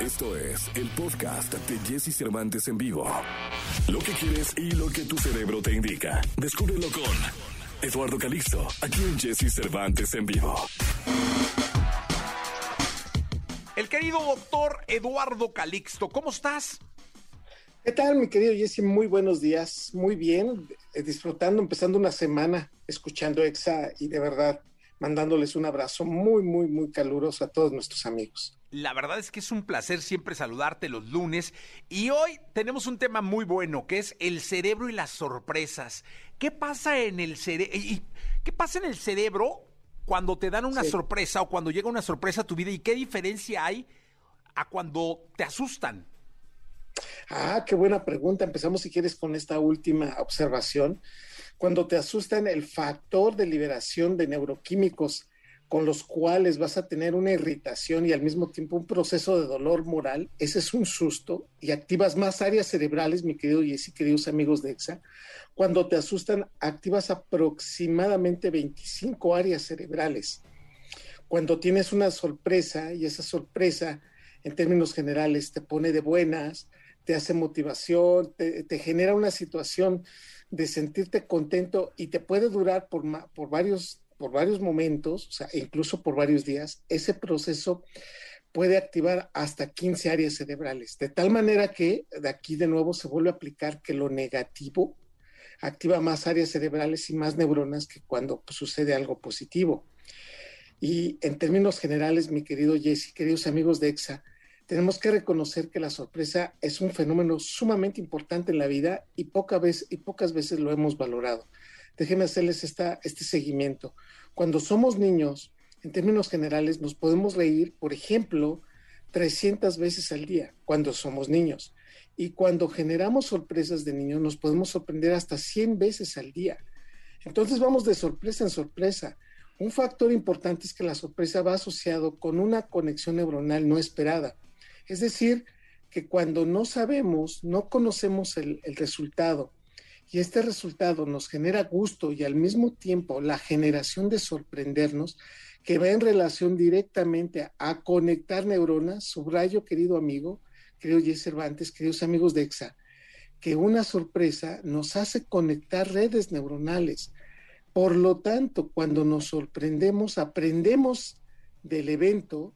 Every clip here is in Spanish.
Esto es el podcast de Jesse Cervantes en vivo. Lo que quieres y lo que tu cerebro te indica. Descúbrelo con Eduardo Calixto, aquí en Jesse Cervantes en vivo. El querido doctor Eduardo Calixto, ¿cómo estás? ¿Qué tal, mi querido Jesse? Muy buenos días, muy bien, eh, disfrutando, empezando una semana, escuchando EXA y de verdad mandándoles un abrazo muy, muy, muy caluroso a todos nuestros amigos. La verdad es que es un placer siempre saludarte los lunes y hoy tenemos un tema muy bueno que es el cerebro y las sorpresas. ¿Qué pasa en el cerebro? ¿Qué pasa en el cerebro cuando te dan una sorpresa o cuando llega una sorpresa a tu vida y qué diferencia hay a cuando te asustan? Ah, qué buena pregunta. Empezamos si quieres con esta última observación. Cuando te asustan el factor de liberación de neuroquímicos con los cuales vas a tener una irritación y al mismo tiempo un proceso de dolor moral, ese es un susto y activas más áreas cerebrales, mi querido Jesse, queridos amigos de EXA. Cuando te asustan, activas aproximadamente 25 áreas cerebrales. Cuando tienes una sorpresa y esa sorpresa, en términos generales, te pone de buenas, te hace motivación, te, genera una situación de sentirte contento y te puede durar por, varios por varios momentos, o sea, incluso por varios días, ese proceso puede activar hasta 15 áreas cerebrales, de tal manera que de aquí de nuevo se vuelve a aplicar que lo negativo activa más áreas cerebrales y más neuronas que cuando sucede algo positivo. Y en términos generales, mi querido Jesse, queridos amigos de EXA, tenemos que reconocer que la sorpresa es un fenómeno sumamente importante en la vida y, poca vez, y pocas veces lo hemos valorado. Déjenme hacerles esta, este seguimiento. Cuando somos niños, en términos generales, nos podemos reír, por ejemplo, 300 veces al día cuando somos niños. Y cuando generamos sorpresas de niños, nos podemos sorprender hasta 100 veces al día. Entonces vamos de sorpresa en sorpresa. Un factor importante es que la sorpresa va asociado con una conexión neuronal no esperada. Es decir, que cuando no sabemos, no conocemos el, resultado y este resultado nos genera gusto y al mismo tiempo la generación de sorprendernos, que va en relación directamente a, conectar neuronas, subrayo, querido amigo, querido Jesse Cervantes, queridos amigos de EXA, que una sorpresa nos hace conectar redes neuronales. Por lo tanto, cuando nos sorprendemos, aprendemos del evento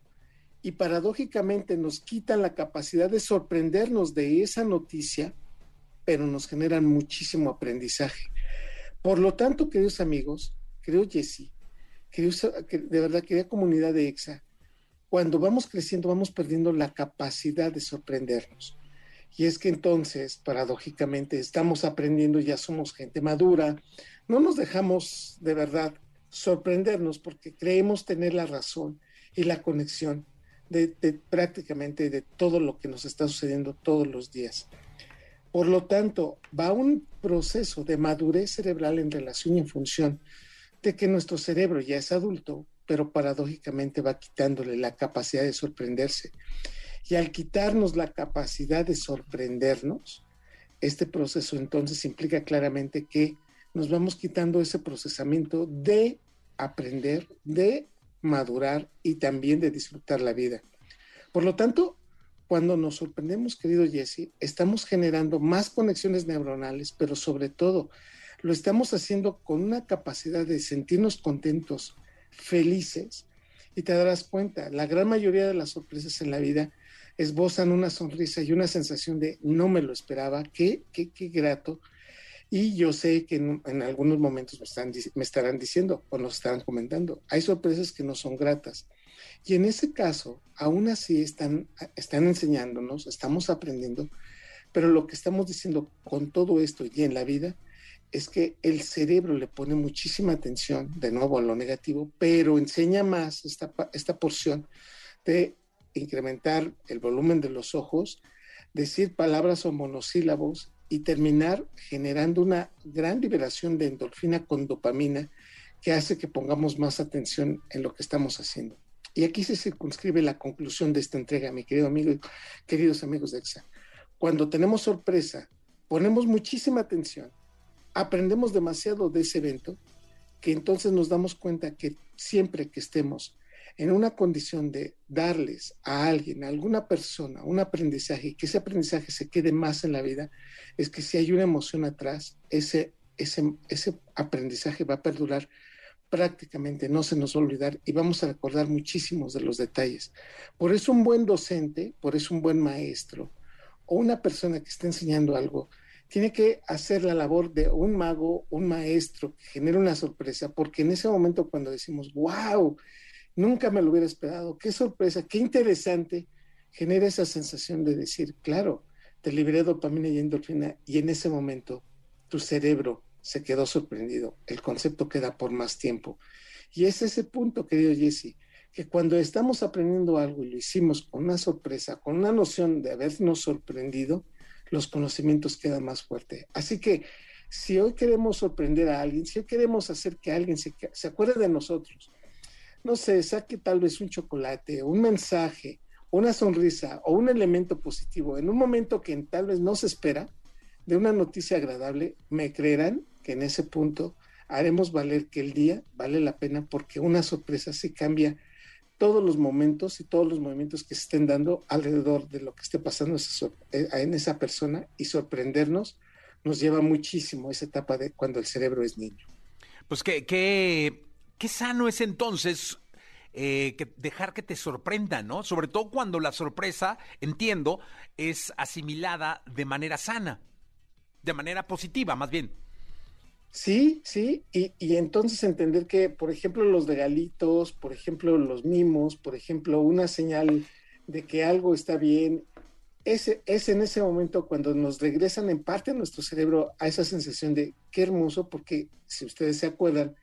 y paradójicamente nos quitan la capacidad de sorprendernos de esa noticia pero nos generan muchísimo aprendizaje. Por lo tanto, queridos amigos, querido Jesse, queridos, de verdad, querida comunidad de EXA, cuando vamos creciendo vamos perdiendo la capacidad de sorprendernos. Y es que entonces, paradójicamente, estamos aprendiendo, ya somos gente madura, no nos dejamos de verdad sorprendernos porque creemos tener la razón y la conexión de, prácticamente de todo lo que nos está sucediendo todos los días. Por lo tanto, va un proceso de madurez cerebral en relación y en función de que nuestro cerebro ya es adulto, pero paradójicamente va quitándole la capacidad de sorprenderse. Y al quitarnos la capacidad de sorprendernos, este proceso entonces implica claramente que nos vamos quitando ese procesamiento de aprender, de madurar y también de disfrutar la vida. Por lo tanto, cuando nos sorprendemos, querido Jesse, estamos generando más conexiones neuronales, pero sobre todo lo estamos haciendo con una capacidad de sentirnos contentos, felices. Y te darás cuenta, la gran mayoría de las sorpresas en la vida esbozan una sonrisa y una sensación de no me lo esperaba, qué, qué, qué grato. Y yo sé que en, algunos momentos me, están, me estarán diciendo o nos estarán comentando, hay sorpresas que no son gratas. Y en ese caso, aún así están, están enseñándonos, estamos aprendiendo, pero lo que estamos diciendo con todo esto y en la vida es que el cerebro le pone muchísima atención, de nuevo, a lo negativo, pero enseña más esta, esta porción de incrementar el volumen de los ojos, decir palabras o monosílabos y terminar generando una gran liberación de endorfina con dopamina que hace que pongamos más atención en lo que estamos haciendo. Y aquí se circunscribe la conclusión de esta entrega, mi querido amigo y queridos amigos de EXA. Cuando tenemos sorpresa, ponemos muchísima atención, aprendemos demasiado de ese evento, que entonces nos damos cuenta que siempre que estemos en una condición de darles a alguien, a alguna persona, un aprendizaje y que ese aprendizaje se quede más en la vida, es que si hay una emoción atrás, ese, ese, ese aprendizaje va a perdurar prácticamente, no se nos va a olvidar y vamos a recordar muchísimos de los detalles. Por eso un buen docente, por eso un buen maestro o una persona que está enseñando algo, tiene que hacer la labor de un mago, un maestro que genere una sorpresa, porque en ese momento cuando decimos, wow, Nunca me lo hubiera esperado. Qué sorpresa, qué interesante. Genera esa sensación de decir, claro, te liberé dopamina y endorfina y en ese momento tu cerebro se quedó sorprendido. El concepto queda por más tiempo. Y es ese punto, querido Jesse, que cuando estamos aprendiendo algo y lo hicimos con una sorpresa, con una noción de habernos sorprendido, los conocimientos quedan más fuertes. Así que si hoy queremos sorprender a alguien, si hoy queremos hacer que alguien se, se acuerde de nosotros, no sé, saque tal vez un chocolate, un mensaje, una sonrisa o un elemento positivo en un momento que tal vez no se espera de una noticia agradable, me creerán que en ese punto haremos valer que el día vale la pena porque una sorpresa se cambia todos los momentos y todos los movimientos que se estén dando alrededor de lo que esté pasando eh, en esa persona y sorprendernos nos lleva muchísimo esa etapa de cuando el cerebro es niño. Pues que, que qué sano es entonces eh, que dejar que te sorprenda, ¿no? Sobre todo cuando la sorpresa, entiendo, es asimilada de manera sana, de manera positiva, más bien. Sí, sí, y, entonces entender que, por ejemplo, los regalitos, por ejemplo, los mimos, por ejemplo, una señal de que algo está bien, ese, es en ese momento cuando nos regresan en parte a nuestro cerebro a esa sensación de qué hermoso, porque si ustedes se acuerdan,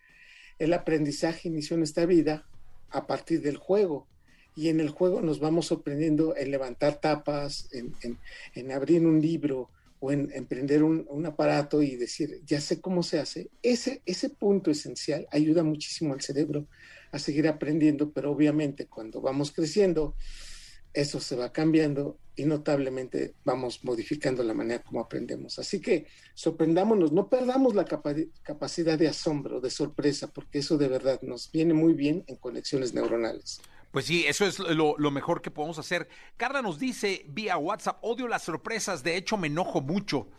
el aprendizaje inició en esta vida a partir del juego. Y en el juego nos vamos sorprendiendo en levantar tapas, en, abrir un libro o en emprender un, aparato y decir, ya sé cómo se hace. Ese punto esencial ayuda muchísimo al cerebro a seguir aprendiendo, pero obviamente cuando vamos creciendo, eso se va cambiando y notablemente vamos modificando la manera como aprendemos. Así que sorprendámonos, no perdamos la capacidad de asombro, de sorpresa, porque eso de verdad nos viene muy bien en conexiones neuronales. Pues sí, eso es lo, mejor que podemos hacer. Carla nos dice vía WhatsApp, odio las sorpresas, de hecho me enojo mucho.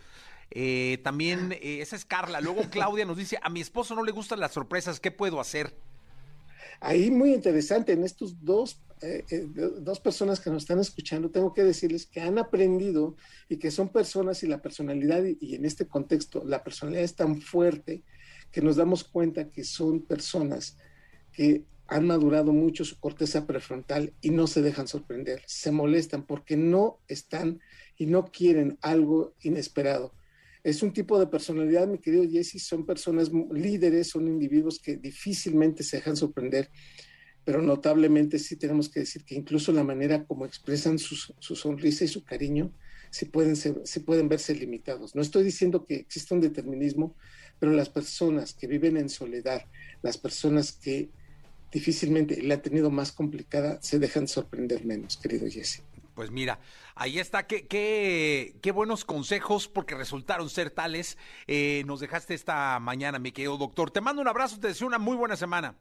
Eh, también, eh, esa es Carla. Luego Claudia nos dice, a mi esposo no le gustan las sorpresas, ¿qué puedo hacer? Ahí muy interesante, en estos dos eh, eh, dos personas que nos están escuchando, tengo que decirles que han aprendido y que son personas y la personalidad, y, en este contexto, la personalidad es tan fuerte que nos damos cuenta que son personas que han madurado mucho su corteza prefrontal y no se dejan sorprender, se molestan porque no están y no quieren algo inesperado. Es un tipo de personalidad, mi querido Jesse, son personas líderes, son individuos que difícilmente se dejan sorprender pero notablemente sí tenemos que decir que incluso la manera como expresan su, sonrisa y su cariño, sí pueden, ser, pueden verse limitados. No estoy diciendo que exista un determinismo, pero las personas que viven en soledad, las personas que difícilmente la han tenido más complicada, se dejan sorprender menos, querido Jesse. Pues mira, ahí está, qué, qué, qué buenos consejos porque resultaron ser tales. Eh, nos dejaste esta mañana, mi querido doctor. Te mando un abrazo, te deseo una muy buena semana.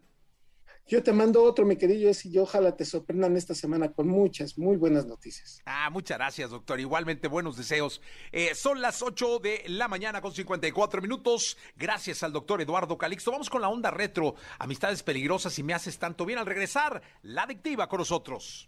Yo te mando otro, mi querido y ojalá te sorprendan esta semana con muchas, muy buenas noticias. Ah, muchas gracias, doctor. Igualmente, buenos deseos. Eh, son las 8 de la mañana con 54 minutos. Gracias al doctor Eduardo Calixto. Vamos con la onda retro. Amistades peligrosas y me haces tanto bien al regresar. La adictiva con nosotros.